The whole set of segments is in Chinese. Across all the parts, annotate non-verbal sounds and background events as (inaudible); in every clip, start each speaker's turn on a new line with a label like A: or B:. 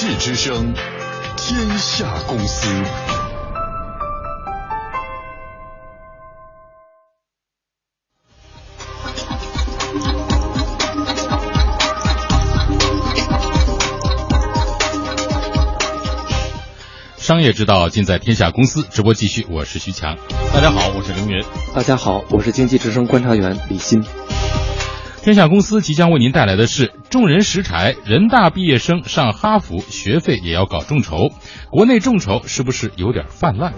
A: 济之声，天下公司。
B: 商业之道尽在天下公司。直播继续，我是徐强。
C: 大家好，我是凌云。
D: 大家好，我是经济之声观察员李欣。
B: 天下公司即将为您带来的是众人拾柴，人大毕业生上哈佛，学费也要搞众筹。国内众筹是不是有点泛滥？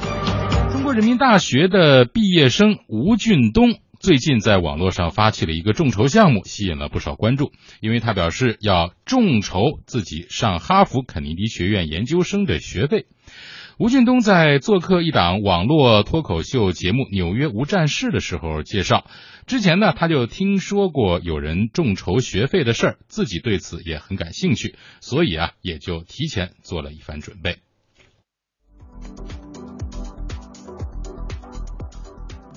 B: 中国人民大学的毕业生吴俊东最近在网络上发起了一个众筹项目，吸引了不少关注。因为他表示要众筹自己上哈佛肯尼迪学院研究生的学费。吴俊东在做客一档网络脱口秀节目《纽约无战事》的时候介绍，之前呢他就听说过有人众筹学费的事儿，自己对此也很感兴趣，所以啊也就提前做了一番准备。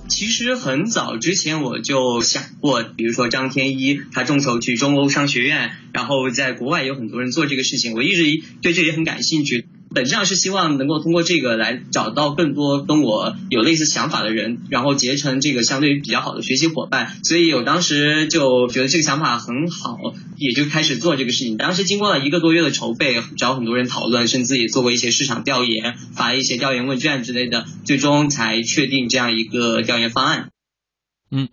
E: 其实很早之前我就想过，比如说张天一，他众筹去中欧商学院，然后在国外有很多人做这个事情，我一直对这也很感兴趣。本质上是希望能够通过这个来找到更多跟我有类似想法的人，然后结成这个相对比较好的学习伙伴。所以我当时就觉得这个想法很好，也就开始做这个事情。当时经过了一个多月的筹备，找很多人讨论，甚至也做过一些市场调研，发一些调研问卷之类的，最终才确定这样一个调研方案。
C: 嗯。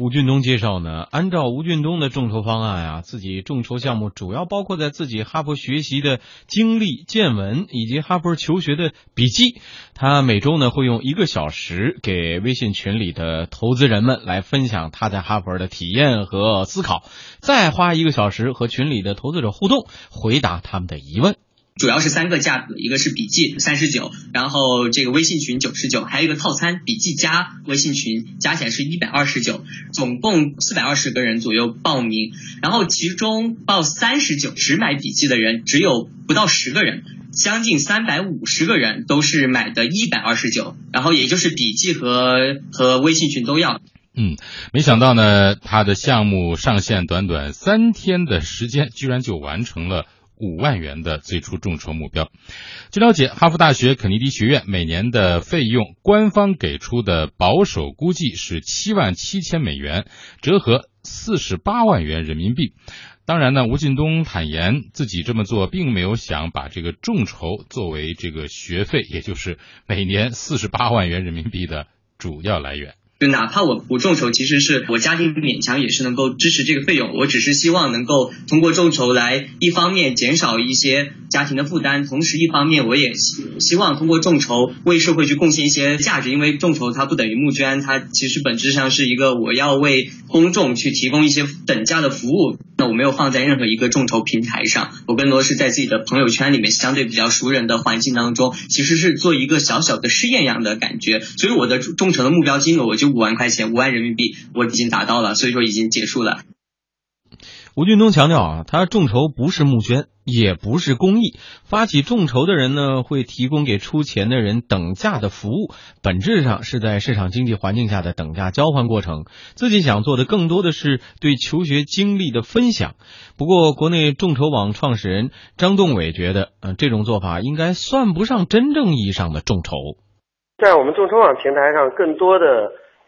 C: 吴俊东介绍呢，按照吴俊东的众筹方案啊，自己众筹项目主要包括在自己哈佛学习的经历见闻以及哈佛求学的笔记。他每周呢会用一个小时给微信群里的投资人们来分享他在哈佛的体验和思考，再花一个小时和群里的投资者互动，回答他们的疑问。
E: 主要是三个价格，一个是笔记三十九，然后这个微信群九十九，还有一个套餐笔记加微信群加起来是一百二十九，总共四百二十个人左右报名，然后其中报三十九只买笔记的人只有不到十个人，将近三百五十个人都是买的一百二十九，然后也就是笔记和和微信群都要。
B: 嗯，没想到呢，他的项目上线短短三天的时间，居然就完成了。五万元的最初众筹目标。据了解，哈佛大学肯尼迪学院每年的费用，官方给出的保守估计是七万七千美元，折合四十八万元人民币。当然呢，吴劲东坦言自己这么做，并没有想把这个众筹作为这个学费，也就是每年四十八万元人民币的主要来源。
E: 就哪怕我不众筹，其实是我家庭勉强也是能够支持这个费用。我只是希望能够通过众筹来，一方面减少一些家庭的负担，同时一方面我也希望通过众筹为社会去贡献一些价值。因为众筹它不等于募捐，它其实本质上是一个我要为公众去提供一些等价的服务。那我没有放在任何一个众筹平台上，我更多是在自己的朋友圈里面，相对比较熟人的环境当中，其实是做一个小小的试验一样的感觉。所以我的众筹的目标金额我就五万块钱，五万人民币我已经达到了，所以说已经结束了。
C: 吴俊东强调啊，他众筹不是募捐，也不是公益。发起众筹的人呢，会提供给出钱的人等价的服务，本质上是在市场经济环境下的等价交换过程。自己想做的更多的是对求学经历的分享。不过，国内众筹网创始人张栋伟觉得，嗯，这种做法应该算不上真正意义上的众筹。
F: 在我们众筹网平台上，更多的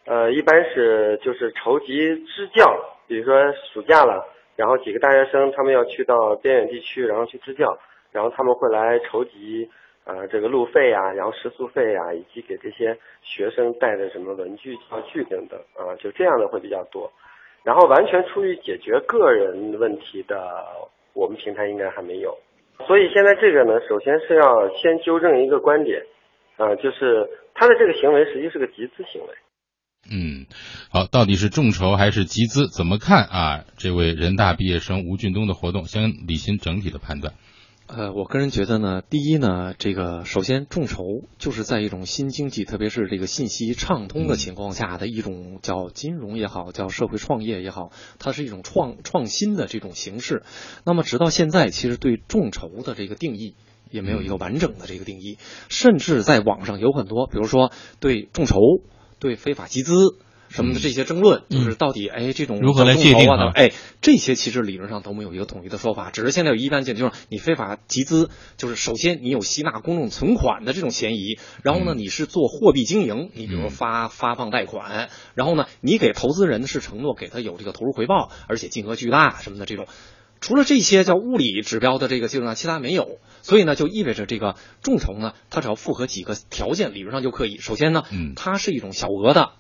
F: 呃，一般是就是筹集支教，比如说暑假了。然后几个大学生，他们要去到边远地区，然后去支教，然后他们会来筹集，呃，这个路费呀，然后食宿费呀，以及给这些学生带的什么文具、教具等等，啊，就这样的会比较多。然后完全出于解决个人问题的，我们平台应该还没有。所以现在这个呢，首先是要先纠正一个观点，啊，就是他的这个行为实际是个集资行为。
B: 嗯，好，到底是众筹还是集资？怎么看啊？这位人大毕业生吴俊东的活动，先理清整体的判断。
D: 呃，我个人觉得呢，第一呢，这个首先众筹就是在一种新经济，特别是这个信息畅通的情况下的一种叫金融也好，叫社会创业也好，它是一种创创新的这种形式。那么直到现在，其实对众筹的这个定义也没有一个完整的这个定义，甚至在网上有很多，比如说对众筹。对非法集资，什么的这些争论，
C: 嗯。
D: 就是到底哎这种
C: 如何来界定啊
D: 啊哎这些其实理论上都没有一个统一的说法，只是现在有一般见就是你非法集资，就是首先你有吸纳公众存款的这种嫌疑，然后呢
B: 嗯。
D: 你是做货币经营，你比如说发发放贷款，然后呢你给投资人是承诺给他有这个投入回报，而且金额巨大什么的这种。除了这些叫物理指标的这个基础上，其他没有，所以呢，就意味着这个众筹呢，它只要符合几个条件，理论上就可以。首先呢，
B: 嗯。
D: 它是一种小额的，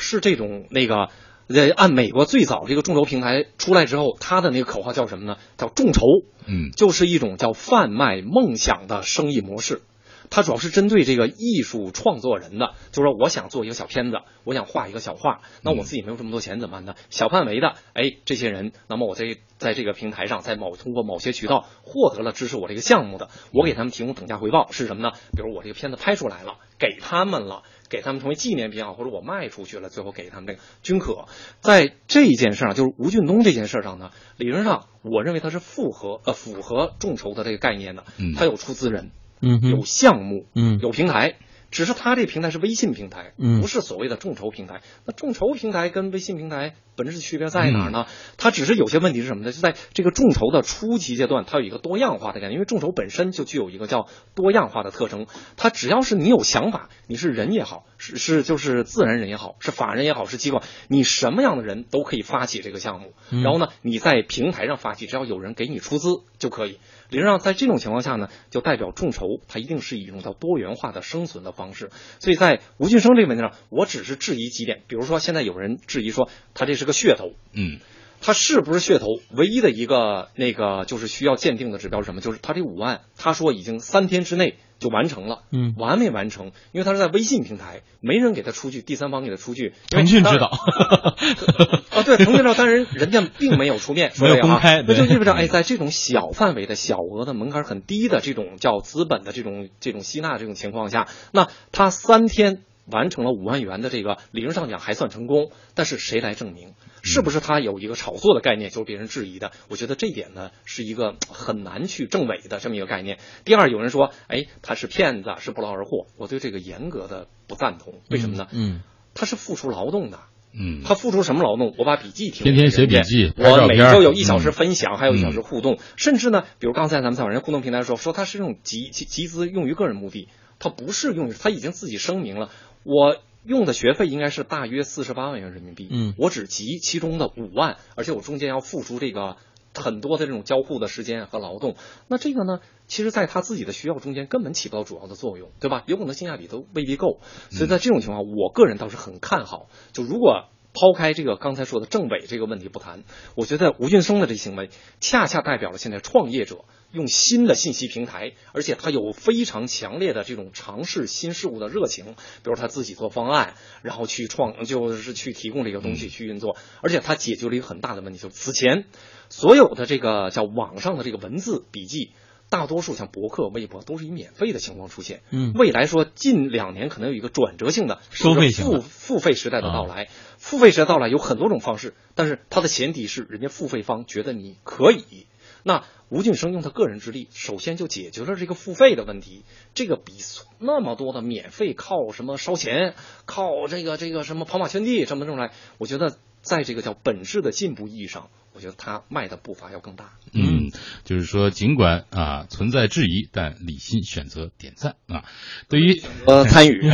D: 是这种那个，呃，按美国最早这个众筹平台出来之后，它的那个口号叫什么呢？叫众筹，
B: 嗯
D: 就是一种叫贩卖梦想的生意模式。它主要是针对这个艺术创作人的，就是说我想做一个小片子，我想画一个小画，那我自己没有这么多钱怎么办呢？小范围的，哎，这些人，那么我在在这个平台上，在某通过某些渠道获得了支持我这个项目的，我给他们提供等价回报是什么呢？比如我这个片子拍出来了，给他们了。给他们成为纪念品啊，或者我卖出去了，最后给他们这个均可。在这件事上，就是吴俊东这件事上呢，理论上我认为他是符合呃符合众筹的这个概念的，
B: 嗯
D: 它有出资人，
C: 嗯
D: 有项目，
C: 嗯
D: 有平台。只是它这平台是微信平台，
C: 嗯
D: 不是所谓的众筹平台。那众筹平台跟微信平台本质的区别在哪儿呢？它只是有些问题是什么呢？就在这个众筹的初期阶段，它有一个多样化的概念，因为众筹本身就具有一个叫多样化的特征。它只要是你有想法，你是人也好，是是就是自然人也好，是法人也好，是机构，你什么样的人都可以发起这个项目。
C: 嗯
D: 然后呢，你在平台上发起，只要有人给你出资就可以。理论上，在这种情况下呢，就代表众筹它一定是以一种叫多元化的生存的方式。所以在吴俊生这个问题上，我只是质疑几点，比如说现在有人质疑说他这是个噱头，
B: 嗯
D: 它是不是噱头？唯一的一个那个就是需要鉴定的指标是什么？就是他这五万，他说已经三天之内就完成了，
C: 嗯
D: 完没完成？因为他是在微信平台，没人给他出具，第三方给他出具，
C: 腾讯
D: 当
C: 知道，(laughs)
D: 啊，对，腾讯知道，但是人家并没有出面 (laughs) 说
C: 没有
D: 这个啊
C: 公开
D: 那就意味着，(laughs) 哎，在这种小范围的小额的门槛很低的这种叫资本的这种这种吸纳这种情况下，那他三天完成了五万元的这个，理论上讲还算成功，但是谁来证明？是不是他有一个炒作的概念，就是别人质疑的？我觉得这一点呢，是一个很难去证伪的这么一个概念。第二，有人说，哎，他是骗子，是不劳而获，我对这个严格的不赞同。为什么呢？
C: 嗯
D: 他是付出劳动的。
B: 嗯，
D: 他付出什么劳动？我把笔记
B: 天天写笔记
D: 我每周有一小时
B: 嗯
D: 分享，还有一小时互动，甚至呢，比如刚才咱们在人家互动平台说说，他是用集集集资用于个人目的，他不是用于，他已经自己声明了，我用的学费应该是大约四十八万元人民币，
C: 嗯
D: 我只集其中的五万，而且我中间要付出这个。很多的这种交互的时间和劳动，那这个呢，其实在他自己的需要中间根本起不到主要的作用，对吧？有可能性价比都未必够，所以在这种情况，我个人倒是很看好。就如果抛开这个刚才说的政委这个问题不谈，我觉得吴俊松的这行为恰恰代表了现在创业者用新的信息平台，而且他有非常强烈的这种尝试新事物的热情，比如他自己做方案，然后去创，就是去提供这个东西去运作，而且他解决了一个很大的问题，就是此前所有的这个叫网上的这个文字笔记。大多数像博客、微博都是以免费的情况出现，
C: 嗯
D: 未来说近两年可能有一个转折性的
C: 收费型
D: 付付费时代的到来。付费时代到来有很多种方式，但是它的前提是人家付费方觉得你可以。那吴俊生用他个人之力，首先就解决了这个付费的问题。这个比那么多的免费靠什么烧钱，靠这个这个什么跑马圈地什么这种来，我觉得在这个叫本质的进步意义上，我觉得他迈的步伐要更大。
B: 嗯，就是说，尽管啊存在质疑，但理性选择点赞啊。对于
D: 呃，参与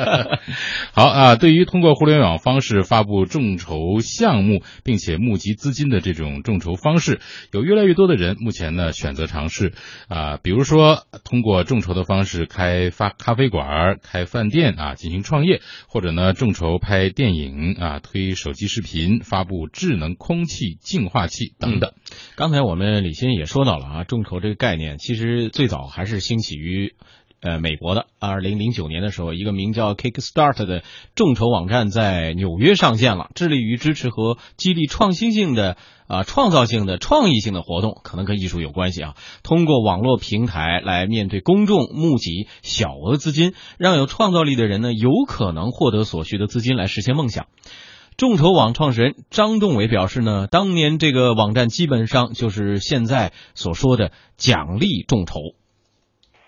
D: (laughs)
B: 好啊，对于通过互联网方式发布众筹项目，并且募集资金的这种众筹方式，有越来越多的人目前呢选择尝试啊，比如说通过众筹的方式开发咖啡馆、开饭店啊进行创业，或者呢众筹拍电影啊、推手机视频、发布智能空气净化器等等。
C: 刚才我们李欣也说到了啊，众筹这个概念其实最早还是兴起于。呃，美国的二零零九年的时候，一个名叫 Kickstart 的众筹网站在纽约上线了，致力于支持和激励创新性的啊、创造性的、创意性的活动，可能跟艺术有关系啊。通过网络平台来面对公众募集小额资金，让有创造力的人呢有可能获得所需的资金来实现梦想。众筹网创始人张栋伟表示呢，当年这个网站基本上就是现在所说的奖励众筹。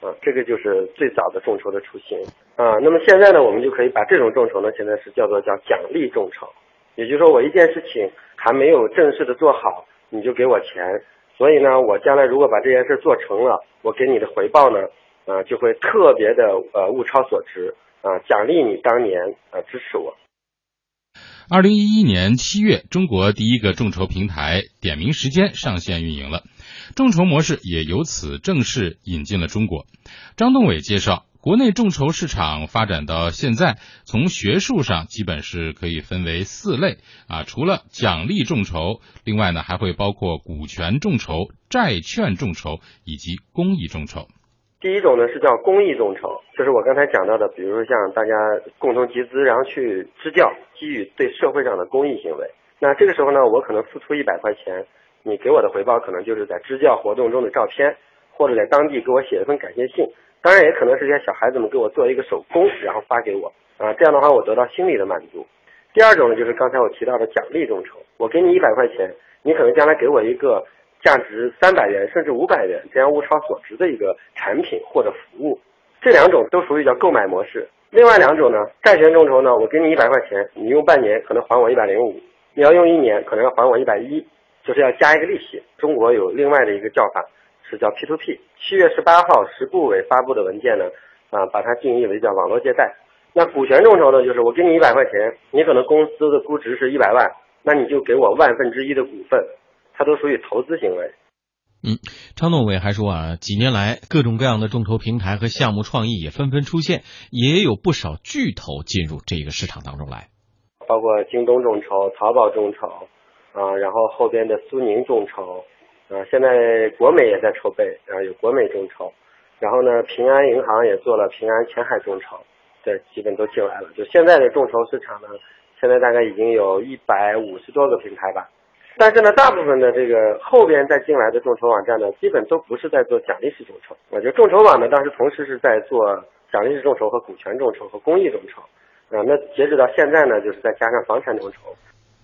F: 啊，这个就是最早的众筹的雏形啊。那么现在呢，我们就可以把这种众筹呢，现在是叫做叫奖励众筹，也就是说我一件事情还没有正式的做好，你就给我钱，所以呢，我将来如果把这件事做成了，我给你的回报呢，啊，就会特别的呃物超所值啊，奖励你当年呃支持我。
B: 二零一一年七月，中国第一个众筹平台“点名时间”上线运营了，众筹模式也由此正式引进了中国。张栋伟介绍，国内众筹市场发展到现在，从学术上基本是可以分为四类啊，除了奖励众筹，另外呢还会包括股权众筹、债券众筹以及公益众筹。
F: 第一种呢是叫公益众筹，就是我刚才讲到的，比如说像大家共同集资，然后去支教，基于对社会上的公益行为。那这个时候呢，我可能付出一百块钱，你给我的回报可能就是在支教活动中的照片，或者在当地给我写一份感谢信。当然也可能是些小孩子们给我做一个手工，然后发给我啊，这样的话我得到心理的满足。第二种呢，就是刚才我提到的奖励众筹，我给你一百块钱，你可能将来给我一个。价值三百元甚至五百元这样物超所值的一个产品或者服务，这两种都属于叫购买模式。另外两种呢，债权众筹呢，我给你一百块钱，你用半年可能还我一百零五，你要用一年可能要还我一百一，就是要加一个利息。中国有另外的一个叫法是叫 P to P。七月十八号，十部委发布的文件呢，啊，把它定义为叫网络借贷。那股权众筹呢，就是我给你一百块钱，你可能公司的估值是一百万，那你就给我万分之一的股份。它都属于投资行为。
C: 嗯，张栋伟还说啊，几年来各种各样的众筹平台和项目创意也纷纷出现，也有不少巨头进入这个市场当中来，
F: 包括京东众筹、淘宝众筹啊，然后后边的苏宁众筹啊，现在国美也在筹备啊，有国美众筹，然后呢，平安银行也做了平安前海众筹，对基本都进来了。就现在的众筹市场呢，现在大概已经有一百五十多个平台吧。但是呢，大部分的这个后边再进来的众筹网站呢，基本都不是在做奖励式众筹。我觉得众筹网呢，当时同时是在做奖励式众筹和股权众筹和公益众筹。啊，那截止到现在呢，就是再加上房产众筹。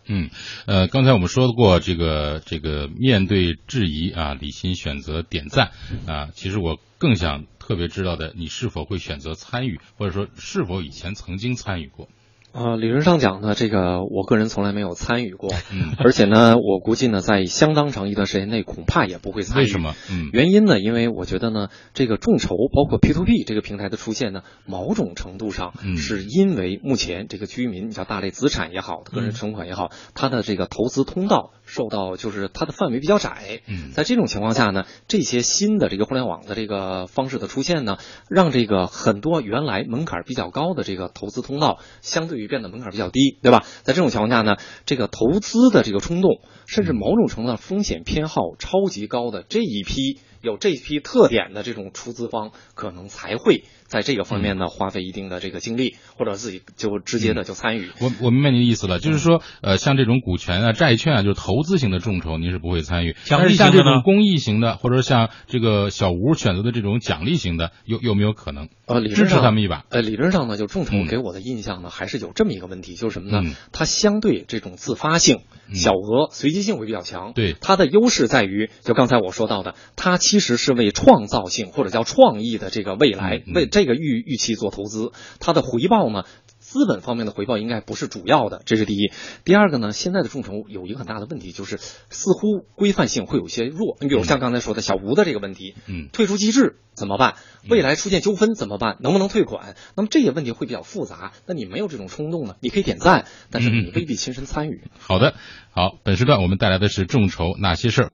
B: 嗯，呃，刚才我们说过这个这个面对质疑啊，李欣选择点赞啊。其实我更想特别知道的，你是否会选择参与，或者说是否以前曾经参与过？
D: 啊，理论上讲呢，这个我个人从来没有参与过，嗯，而且呢，我估计呢，在相当长一段时间内，恐怕也不会参与。
B: 为什么？嗯，
D: 原因呢，因为我觉得呢，这个众筹包括 P to P 这个平台的出现呢，某种程度上是因为目前这个居民，你像大类资产也好，个人存款也好，它的这个投资通道受到就是它的范围比较窄。嗯，在这种情况下呢，这些新的这个互联网的这个方式的出现呢，让这个很多原来门槛比较高的这个投资通道相对。变得门槛比较低，对吧？在这种情况下呢，这个投资的这个冲动，甚至某种程度上风险偏好超级高的这一批有这批特点的这种出资方，可能才会。在这个方面呢，花费一定的这个精力，或者自己就直接的就参与。
B: 我我明白您的意思了，就是说，呃，像这种股权啊、债券啊，就是投资型的众筹，您是不会参与。但是像这种公益型的，或者像这个小吴选择的这种奖励型的，有有没有可能？
D: 呃，
B: 支持他们一把。
D: 呃，理论上呢，就众筹给我的印象呢，还是有这么一个问题，就是什么呢？它相对这种自发性、小额、随机性会比较强。
B: 对，
D: 它的优势在于，就刚才我说到的，它其实是为创造性或者叫创意的这个未来为这个预预期。做投资，它的回报呢？资本方面的回报应该不是主要的，这是第一。第二个呢，现在的众筹有一个很大的问题，就是似乎规范性会有些弱。你比如像刚才说的小吴的这个问题，嗯，退出机制怎么办？未来出现纠纷怎么办？能不能退款？那么这些问题会比较复杂。那你没有这种冲动呢？你可以点赞，但是你未必亲身参与。
B: 好的，好，本时段我们带来的是众筹哪些事儿。